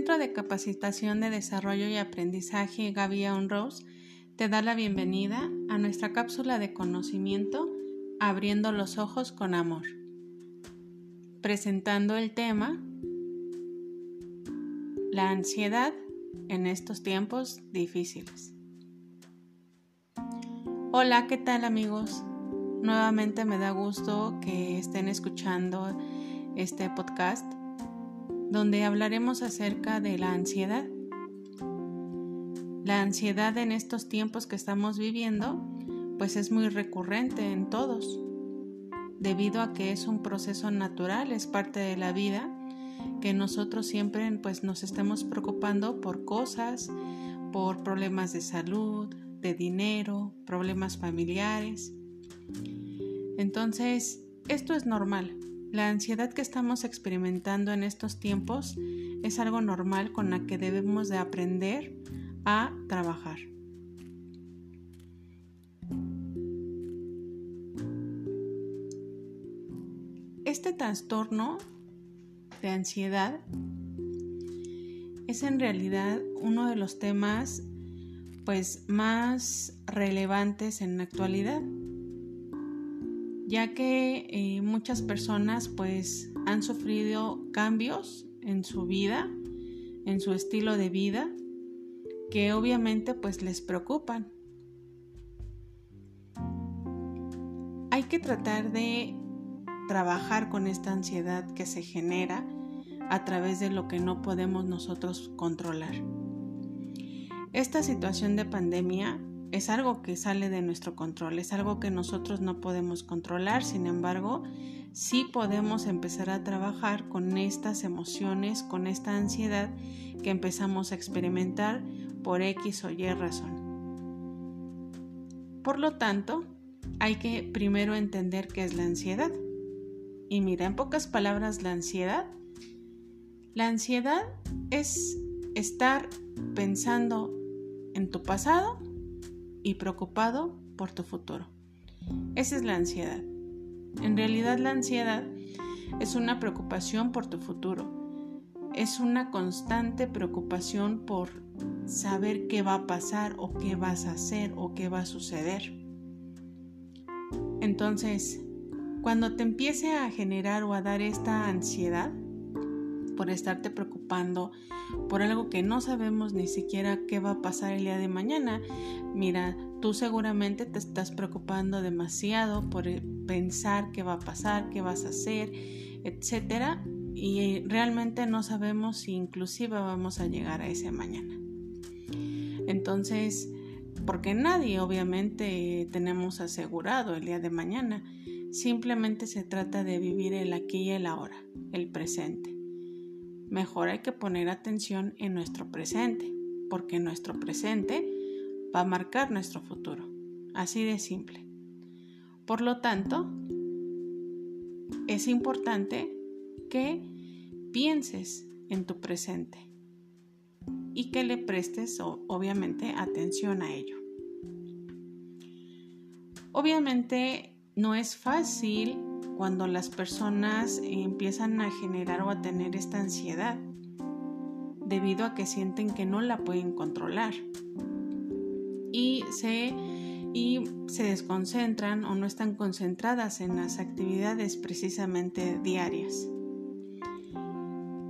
Centro de Capacitación de Desarrollo y Aprendizaje Gaby Rose te da la bienvenida a nuestra cápsula de conocimiento Abriendo los ojos con amor, presentando el tema La ansiedad en estos tiempos difíciles. Hola, ¿qué tal amigos? Nuevamente me da gusto que estén escuchando este podcast donde hablaremos acerca de la ansiedad. La ansiedad en estos tiempos que estamos viviendo pues es muy recurrente en todos, debido a que es un proceso natural, es parte de la vida, que nosotros siempre pues nos estemos preocupando por cosas, por problemas de salud, de dinero, problemas familiares. Entonces, esto es normal, la ansiedad que estamos experimentando en estos tiempos es algo normal con la que debemos de aprender a trabajar. Este trastorno de ansiedad es en realidad uno de los temas pues más relevantes en la actualidad ya que eh, muchas personas pues han sufrido cambios en su vida, en su estilo de vida, que obviamente pues les preocupan. Hay que tratar de trabajar con esta ansiedad que se genera a través de lo que no podemos nosotros controlar. Esta situación de pandemia es algo que sale de nuestro control, es algo que nosotros no podemos controlar, sin embargo, sí podemos empezar a trabajar con estas emociones, con esta ansiedad que empezamos a experimentar por X o Y razón. Por lo tanto, hay que primero entender qué es la ansiedad. Y mira, en pocas palabras, la ansiedad. La ansiedad es estar pensando en tu pasado y preocupado por tu futuro. Esa es la ansiedad. En realidad la ansiedad es una preocupación por tu futuro. Es una constante preocupación por saber qué va a pasar o qué vas a hacer o qué va a suceder. Entonces, cuando te empiece a generar o a dar esta ansiedad por estarte preocupando por algo que no sabemos ni siquiera qué va a pasar el día de mañana. Mira, tú seguramente te estás preocupando demasiado por eh, pensar qué va a pasar, qué vas a hacer, etcétera, y realmente no sabemos si inclusive vamos a llegar a ese mañana. Entonces, porque nadie obviamente tenemos asegurado el día de mañana, simplemente se trata de vivir el aquí y el ahora, el presente mejor hay que poner atención en nuestro presente, porque nuestro presente va a marcar nuestro futuro. Así de simple. Por lo tanto, es importante que pienses en tu presente y que le prestes obviamente atención a ello. Obviamente no es fácil cuando las personas empiezan a generar o a tener esta ansiedad debido a que sienten que no la pueden controlar y se, y se desconcentran o no están concentradas en las actividades precisamente diarias.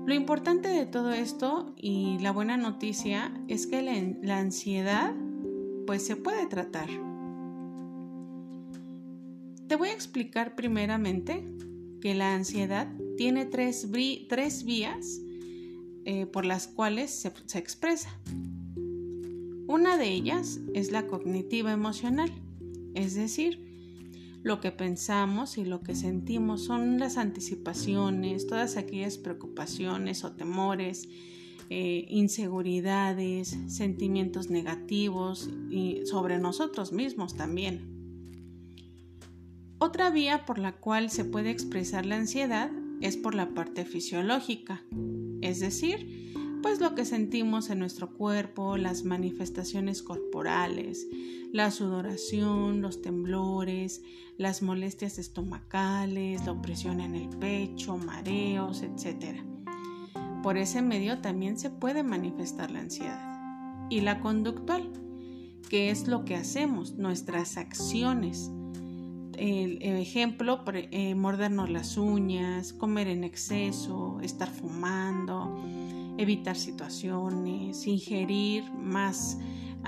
Lo importante de todo esto y la buena noticia es que la, la ansiedad pues se puede tratar te voy a explicar primeramente que la ansiedad tiene tres, vías eh, por las cuales se, se expresa. Una de ellas es la cognitiva emocional, es decir, lo que pensamos y lo que sentimos son las anticipaciones, todas aquellas preocupaciones o temores, eh, inseguridades, sentimientos negativos y sobre nosotros mismos también. Otra vía por la cual se puede expresar la ansiedad es por la parte fisiológica, es decir, pues lo que sentimos en nuestro cuerpo, las manifestaciones corporales, la sudoración, los temblores, las molestias estomacales, la opresión en el pecho, mareos, etc. por ese medio también se puede manifestar la ansiedad. Y la conductual, que es lo que hacemos, nuestras acciones. El, ejemplo, eh, mordernos las uñas, comer en exceso, estar fumando, evitar situaciones, ingerir más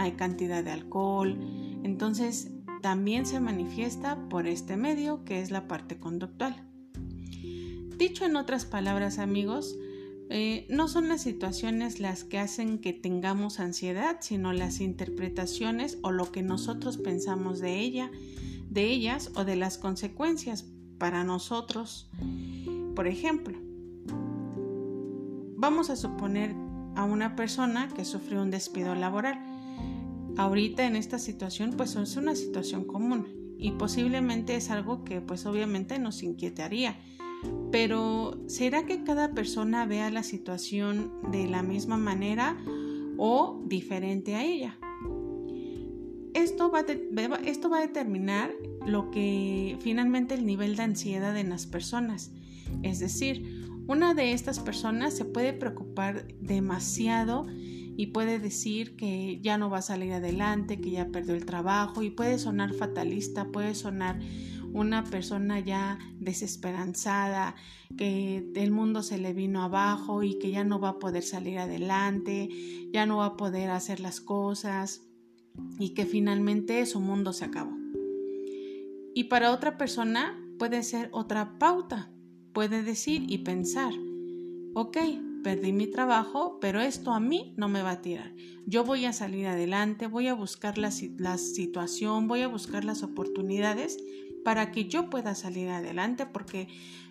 eh, cantidad de alcohol. Entonces, también se manifiesta por este medio que es la parte conductual. Dicho en otras palabras, amigos, eh, no son las situaciones las que hacen que tengamos ansiedad, sino las interpretaciones o lo que nosotros pensamos de ella, de ellas o de las consecuencias para nosotros. Por ejemplo, vamos a suponer a una persona que sufrió un despido laboral. Ahorita en esta situación pues es una situación común y posiblemente es algo que pues obviamente nos inquietaría pero ¿será que cada persona vea la situación de la misma manera o diferente a ella? Esto va, esto va a determinar lo que finalmente el nivel de ansiedad en las personas. Es decir, una de estas personas se puede preocupar demasiado y puede decir que ya no va a salir adelante, que ya perdió el trabajo y puede sonar fatalista, puede sonar una persona ya desesperanzada, que el mundo se le vino abajo y que ya no va a poder salir adelante, ya no va a poder hacer las cosas y que finalmente su mundo se acabó. Y para otra persona puede ser otra pauta, puede decir y pensar, ok, perdí mi trabajo, pero esto a mí no me va a tirar. Yo voy a salir adelante, voy a buscar la, la situación, voy a buscar las oportunidades para que yo pueda salir adelante porque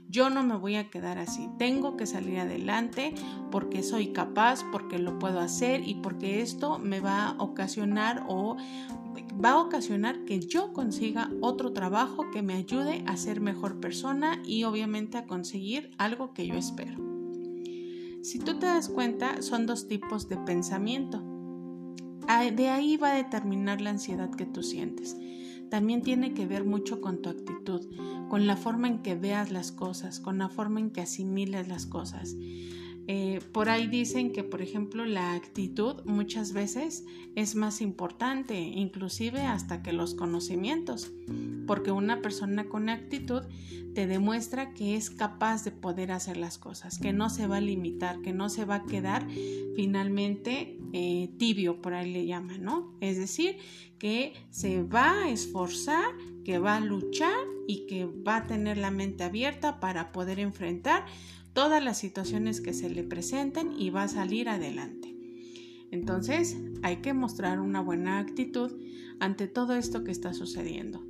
yo no me voy a quedar así. Tengo que salir adelante porque soy capaz, porque lo puedo hacer y porque esto me va a ocasionar o va a ocasionar que yo consiga otro trabajo que me ayude a ser mejor persona y obviamente a conseguir algo que yo espero. Si tú te das cuenta, son dos tipos de pensamiento. De ahí va a determinar la ansiedad que tú sientes también tiene que ver mucho con tu actitud, con la forma en que veas las cosas, con la forma en que asimiles las cosas. Eh, por ahí dicen que, por ejemplo, la actitud muchas veces es más importante, inclusive hasta que los conocimientos, porque una persona con actitud te demuestra que es capaz de poder hacer las cosas, que no se va a limitar, que no se va a quedar finalmente eh, tibio, por ahí le llaman, ¿no? Es decir, que se va a esforzar, que va a luchar y que va a tener la mente abierta para poder enfrentar todas las situaciones que se le presenten y va a salir adelante. Entonces hay que mostrar una buena actitud ante todo esto que está sucediendo.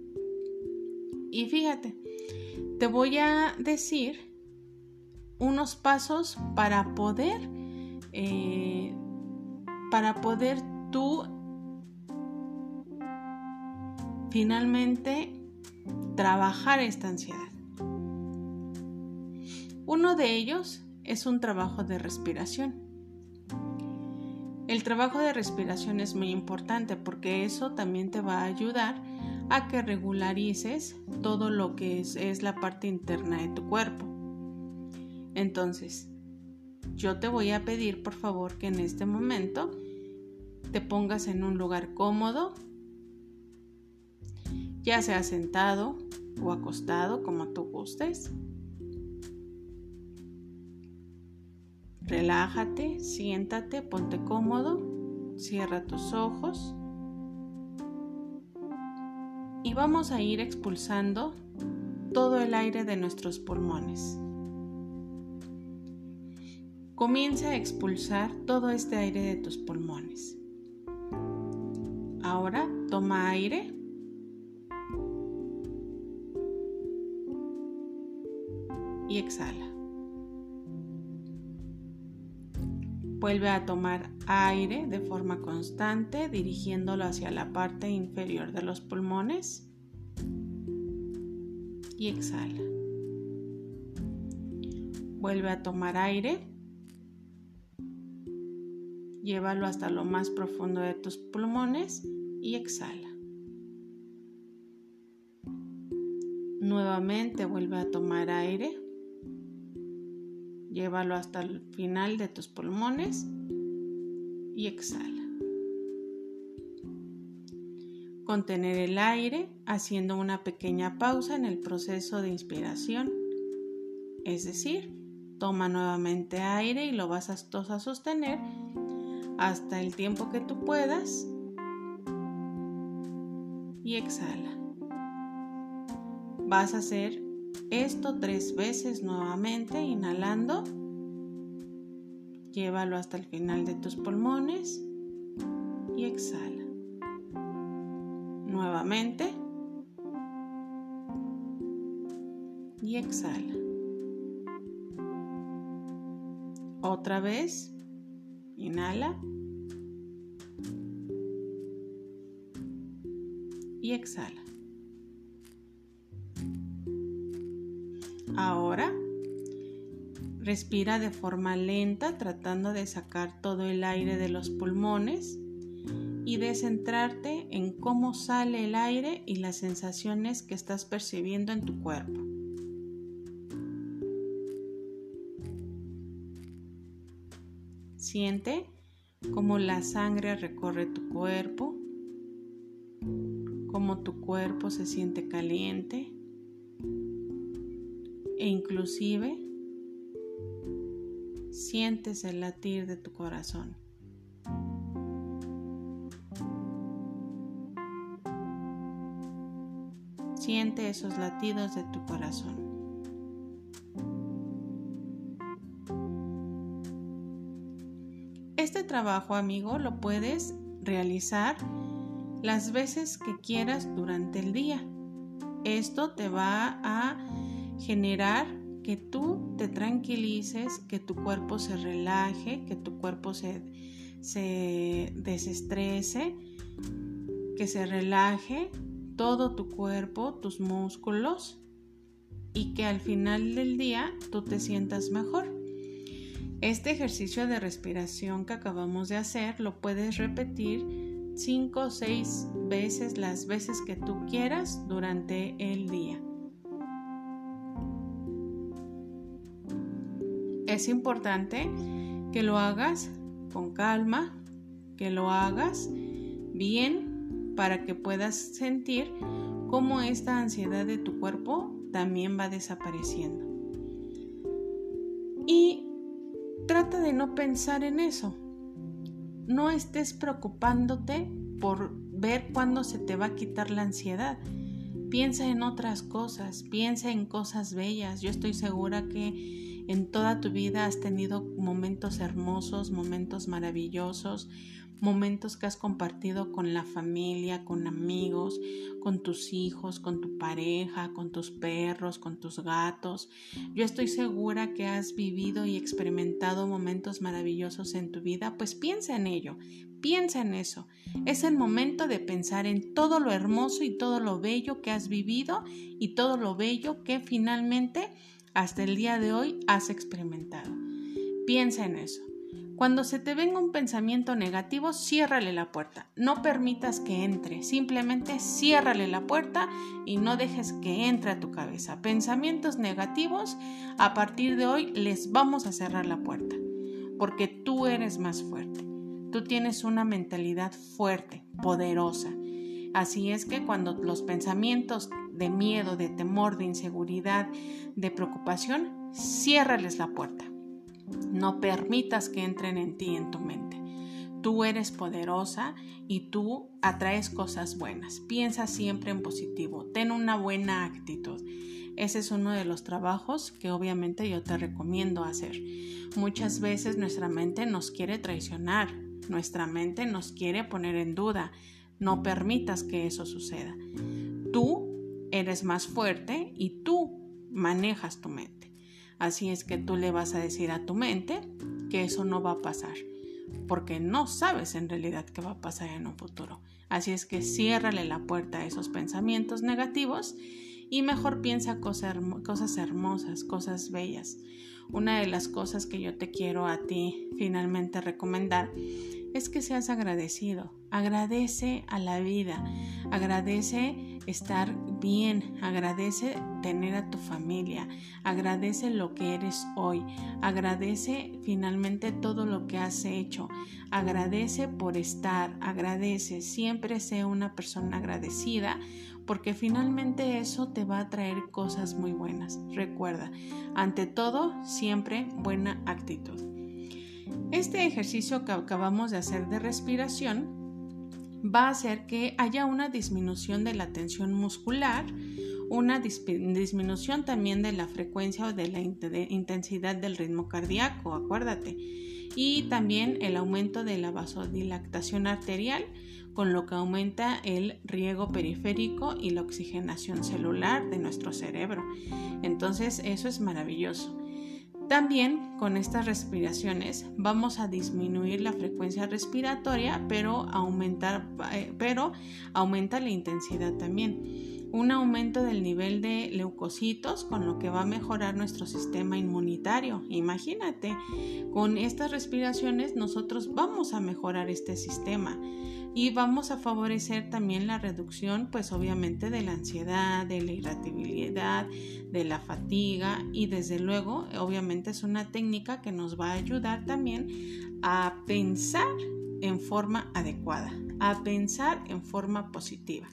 Y fíjate, te voy a decir unos pasos para poder, eh, para poder tú finalmente trabajar esta ansiedad. Uno de ellos es un trabajo de respiración. El trabajo de respiración es muy importante porque eso también te va a ayudar a que regularices todo lo que es, es la parte interna de tu cuerpo. Entonces, yo te voy a pedir por favor que en este momento te pongas en un lugar cómodo, ya sea sentado o acostado como tú gustes. Relájate, siéntate, ponte cómodo, cierra tus ojos y vamos a ir expulsando todo el aire de nuestros pulmones. Comienza a expulsar todo este aire de tus pulmones. Ahora toma aire. Y exhala. Vuelve a tomar aire de forma constante dirigiéndolo hacia la parte inferior de los pulmones y exhala. Vuelve a tomar aire. Llévalo hasta lo más profundo de tus pulmones y exhala. Nuevamente vuelve a tomar aire. Llévalo hasta el final de tus pulmones y exhala. Contener el aire haciendo una pequeña pausa en el proceso de inspiración. Es decir, toma nuevamente aire y lo vas a, sostener hasta el tiempo que tú puedas y exhala. Vas a hacer esto tres veces nuevamente, inhalando. Llévalo hasta el final de tus pulmones y exhala. Nuevamente. Y exhala. Otra vez. Inhala. Y exhala. Ahora, respira de forma lenta tratando de sacar todo el aire de los pulmones y de centrarte en cómo sale el aire y las sensaciones que estás percibiendo en tu cuerpo. Siente cómo la sangre recorre tu cuerpo, cómo tu cuerpo se siente caliente e inclusive sientes el latir de tu corazón. Siente esos latidos de tu corazón. Este trabajo, amigo, lo puedes realizar las veces que quieras durante el día. Esto te va a generar que tú te tranquilices, que tu cuerpo se relaje, que tu cuerpo se, se desestrese, que se relaje todo tu cuerpo, tus músculos y que al final del día tú te sientas mejor. Este ejercicio de respiración que acabamos de hacer lo puedes repetir 5 o 6 veces las veces que tú quieras durante el día. Es importante que lo hagas con calma, que lo hagas bien para que puedas sentir cómo esta ansiedad de tu cuerpo también va desapareciendo. Y trata de no pensar en eso. No estés preocupándote por ver cuándo se te va a quitar la ansiedad. Piensa en otras cosas, piensa en cosas bellas. Yo estoy segura que en toda tu vida has tenido momentos hermosos, momentos maravillosos, momentos que has compartido con la familia, con amigos, con tus hijos, con tu pareja, con tus perros, con tus gatos. Yo estoy segura que has vivido y experimentado momentos maravillosos en tu vida, pues piensa en ello, piensa en eso. Es el momento de pensar en todo lo hermoso y todo lo bello que has vivido y todo lo bello que finalmente hasta el día de hoy has experimentado. Piensa en eso. Cuando se te venga un pensamiento negativo, ciérrale la puerta. No permitas que entre. Simplemente ciérrale la puerta y no dejes que entre a tu cabeza. Pensamientos negativos, a partir de hoy les vamos a cerrar la puerta. Porque tú eres más fuerte. Tú tienes una mentalidad fuerte, poderosa. Así es que cuando los pensamientos de miedo, de temor, de inseguridad, de preocupación, ciérrales la puerta. No permitas que entren en ti, en tu mente. Tú eres poderosa y tú atraes cosas buenas. Piensa siempre en positivo. Ten una buena actitud. Ese es uno de los trabajos que obviamente yo te recomiendo hacer. Muchas veces nuestra mente nos quiere traicionar, nuestra mente nos quiere poner en duda. No permitas que eso suceda. Tú eres más fuerte y tú manejas tu mente. Así es que tú le vas a decir a tu mente que eso no va a pasar, porque no sabes en realidad qué va a pasar en un futuro. Así es que ciérrale la puerta a esos pensamientos negativos y mejor piensa cosas, cosas hermosas, cosas bellas. Una de las cosas que yo te quiero a ti finalmente recomendar es que seas agradecido. Agradece a la vida, agradece estar bien, agradece tener a tu familia, agradece lo que eres hoy, agradece finalmente todo lo que has hecho, agradece por estar, agradece, siempre sea una persona agradecida porque finalmente eso te va a traer cosas muy buenas. Recuerda, ante todo, siempre buena actitud. Este ejercicio que acabamos de hacer de respiración va a hacer que haya una disminución de la tensión muscular, una disminución también de la frecuencia o de la intensidad del ritmo cardíaco, acuérdate, y también el aumento de la vasodilatación arterial, con lo que aumenta el riego periférico y la oxigenación celular de nuestro cerebro. Entonces, eso es maravilloso. También con estas respiraciones vamos a disminuir la frecuencia respiratoria, pero, aumentar, eh, pero aumenta la intensidad también. Un aumento del nivel de leucocitos, con lo que va a mejorar nuestro sistema inmunitario. Imagínate, con estas respiraciones nosotros vamos a mejorar este sistema y vamos a favorecer también la reducción pues obviamente de la ansiedad, de la irritabilidad, de la fatiga y desde luego obviamente es una técnica que nos va a ayudar también a pensar en forma adecuada, a pensar en forma positiva.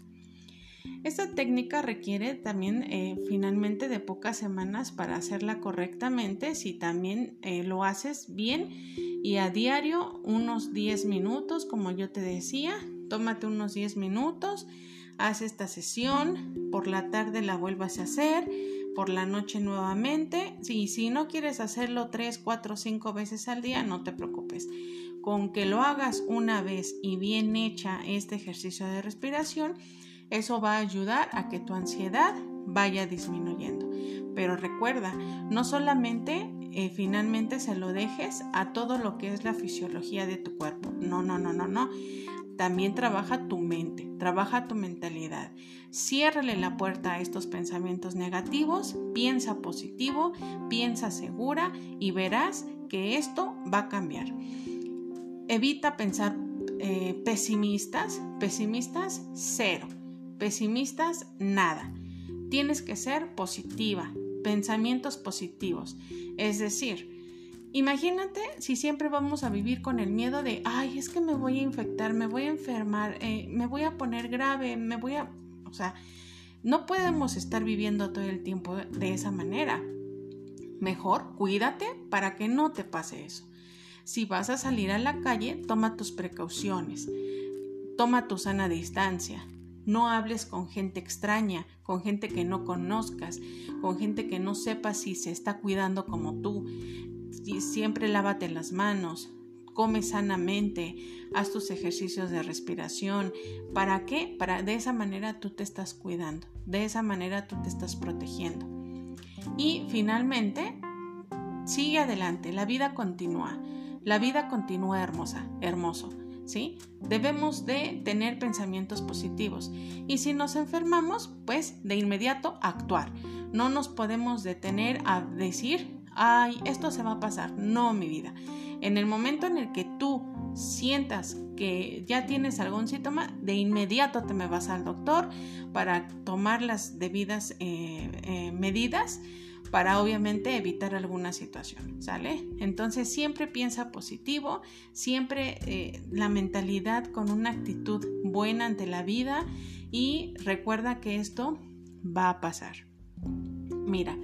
Esta técnica requiere también eh, finalmente de pocas semanas para hacerla correctamente. Si también eh, lo haces bien y a diario unos 10 minutos, como yo te decía, tómate unos 10 minutos, haz esta sesión, por la tarde la vuelvas a hacer, por la noche nuevamente. Y si no quieres hacerlo 3, 4, 5 veces al día, no te preocupes. Con que lo hagas una vez y bien hecha este ejercicio de respiración, eso va a ayudar a que tu ansiedad vaya disminuyendo. Pero recuerda, no solamente eh, finalmente se lo dejes a todo lo que es la fisiología de tu cuerpo. No, no, no, no, no. También trabaja tu mente, trabaja tu mentalidad. Ciérrale la puerta a estos pensamientos negativos, piensa positivo, piensa segura y verás que esto va a cambiar. Evita pensar eh, pesimistas, pesimistas cero Pesimistas, nada. Tienes que ser positiva, pensamientos positivos. Es decir, imagínate si siempre vamos a vivir con el miedo de, ay, es que me voy a infectar, me voy a enfermar, eh, me voy a poner grave, me voy a... O sea, no podemos estar viviendo todo el tiempo de esa manera. Mejor cuídate para que no te pase eso. Si vas a salir a la calle, toma tus precauciones, toma tu sana distancia, no hables con gente extraña, con gente que no conozcas, con gente que no sepa si se está cuidando como tú. siempre lávate las manos, come sanamente, haz tus ejercicios de respiración. ¿Para qué? Para de esa manera tú te estás cuidando, de esa manera tú te estás protegiendo. Y finalmente, sigue adelante, la vida continúa. La vida continúa hermosa, hermoso. Debemos de tener pensamientos positivos y si nos enfermamos, pues de inmediato actuar. No nos podemos detener a decir, ay, esto se va a pasar. No, mi vida. En el momento en el que tú sientas que ya tienes algún síntoma, de inmediato te me vas al doctor para tomar las debidas eh, eh, medidas para obviamente evitar alguna situación, ¿sale? Entonces siempre piensa positivo, siempre eh, la mentalidad con una actitud buena ante la vida y recuerda que esto va a pasar. Mira,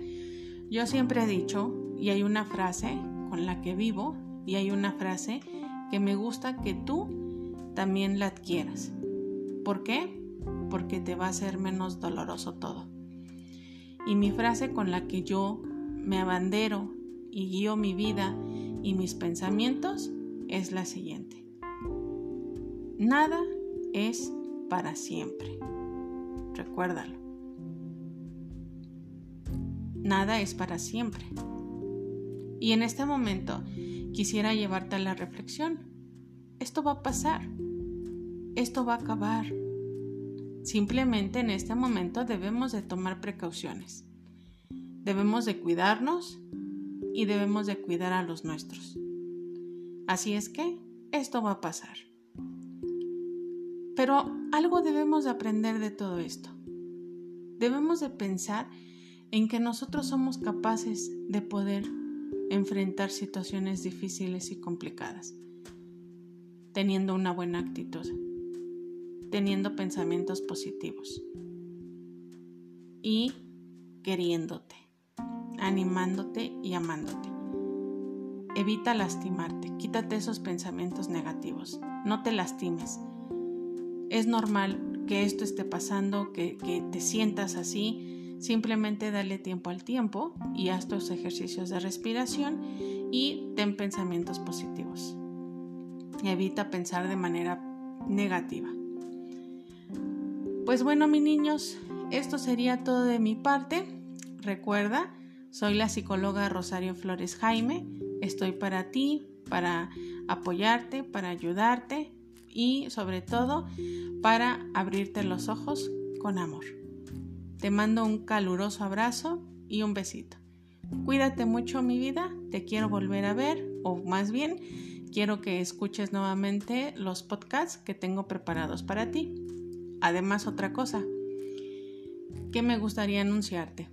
yo siempre he dicho, y hay una frase con la que vivo, y hay una frase que me gusta que tú también la adquieras. ¿Por qué? Porque te va a ser menos doloroso todo. Y mi frase con la que yo me abandero y guío mi vida y mis pensamientos es la siguiente. Nada es para siempre. Recuérdalo. Nada es para siempre. Y en este momento quisiera llevarte a la reflexión. Esto va a pasar. Esto va a acabar. Simplemente en este momento debemos de tomar precauciones. Debemos de cuidarnos y debemos de cuidar a los nuestros. Así es que esto va a pasar. Pero algo debemos de aprender de todo esto. debemos de pensar en que nosotros somos capaces de poder enfrentar situaciones difíciles y complicadas, teniendo una buena actitud, teniendo pensamientos positivos y queriéndote, animándote y amándote. Evita lastimarte, quítate esos pensamientos negativos, no te lastimes. Es normal que esto esté pasando, que, te sientas así, simplemente dale tiempo al tiempo y haz tus ejercicios de respiración y ten pensamientos positivos. Evita pensar de manera negativa. Pues bueno, mis niños, esto sería todo de mi parte. Recuerda, soy la psicóloga Rosario Flores Jaime. Estoy para ti, para apoyarte, para ayudarte y sobre todo para abrirte los ojos con amor. Te mando un caluroso abrazo y un besito. Cuídate mucho mi vida, te quiero volver a ver o más bien quiero que escuches nuevamente los podcasts que tengo preparados para ti. Además otra cosa que me gustaría anunciarte.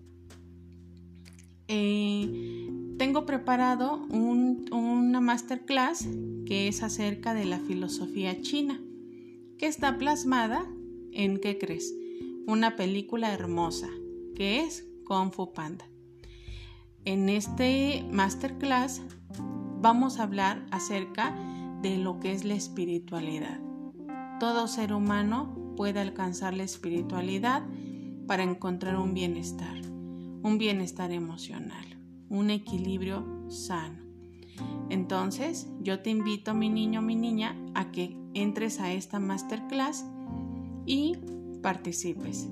Eh, tengo preparado una masterclass que es acerca de la filosofía china, que está plasmada en, ¿qué crees? Una película hermosa, que es Kung Fu Panda. En este masterclass vamos a hablar acerca de lo que es la espiritualidad. Todo ser humano puede alcanzar la espiritualidad para encontrar un bienestar, un bienestar emocional, un equilibrio sano. Entonces, yo te invito, mi niño, mi niña, a que entres a esta masterclass y participes.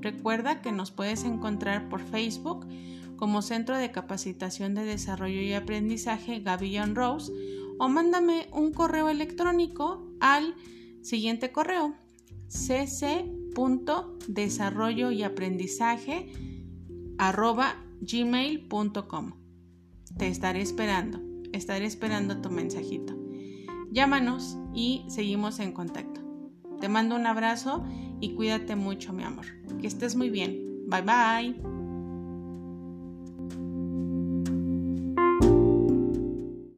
Recuerda que nos puedes encontrar por Facebook como Centro de Capacitación de Desarrollo y Aprendizaje Gavillon Rose o mándame un correo electrónico al siguiente correo cc.desarrollo y aprendizaje gmail.com. Te estaré esperando. Estaré esperando tu mensajito. Llámanos y seguimos en contacto. Te mando un abrazo y cuídate mucho, mi amor. Que estés muy bien. Bye bye.